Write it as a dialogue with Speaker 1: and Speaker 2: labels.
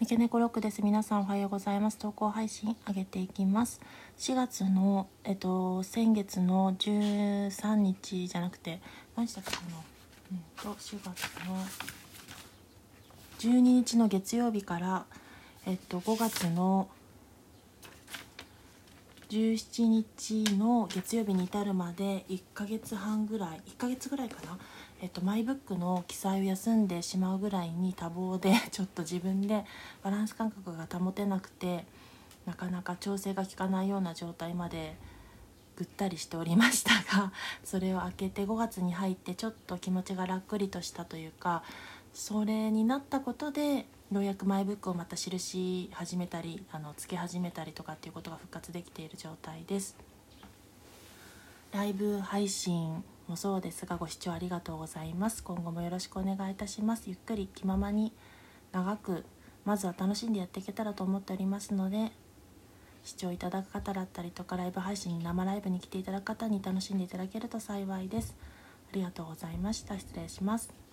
Speaker 1: 三毛猫ロックです。皆さんおはようございます。投稿配信上げていきます。4月の、えっと、先月の13日じゃなくて、何したっけなうんと、4月の12日の月曜日から、えっと、5月の17日の月曜日に至るまで1ヶ月半ぐらい1ヶ月ぐらいかな、えっと、マイブックの記載を休んでしまうぐらいに多忙で ちょっと自分でバランス感覚が保てなくてなかなか調整が効かないような状態までぐったりしておりましたがそれを明けて5月に入ってちょっと気持ちがらっくりとしたというかそれになったことでようやくマイブックをまた記し始めたりあのつけ始めたりとかっていうことが復活できている状態です。ライブ配信もそうですがご視聴ありがとうございます。今後もよろしくお願いいたします。ゆっくり気ままに長くまずは楽しんでやっていけたらと思っておりますので視聴いただく方だったりとかライブ配信生ライブに来ていただく方に楽しんでいただけると幸いです。ありがとうございました。失礼します。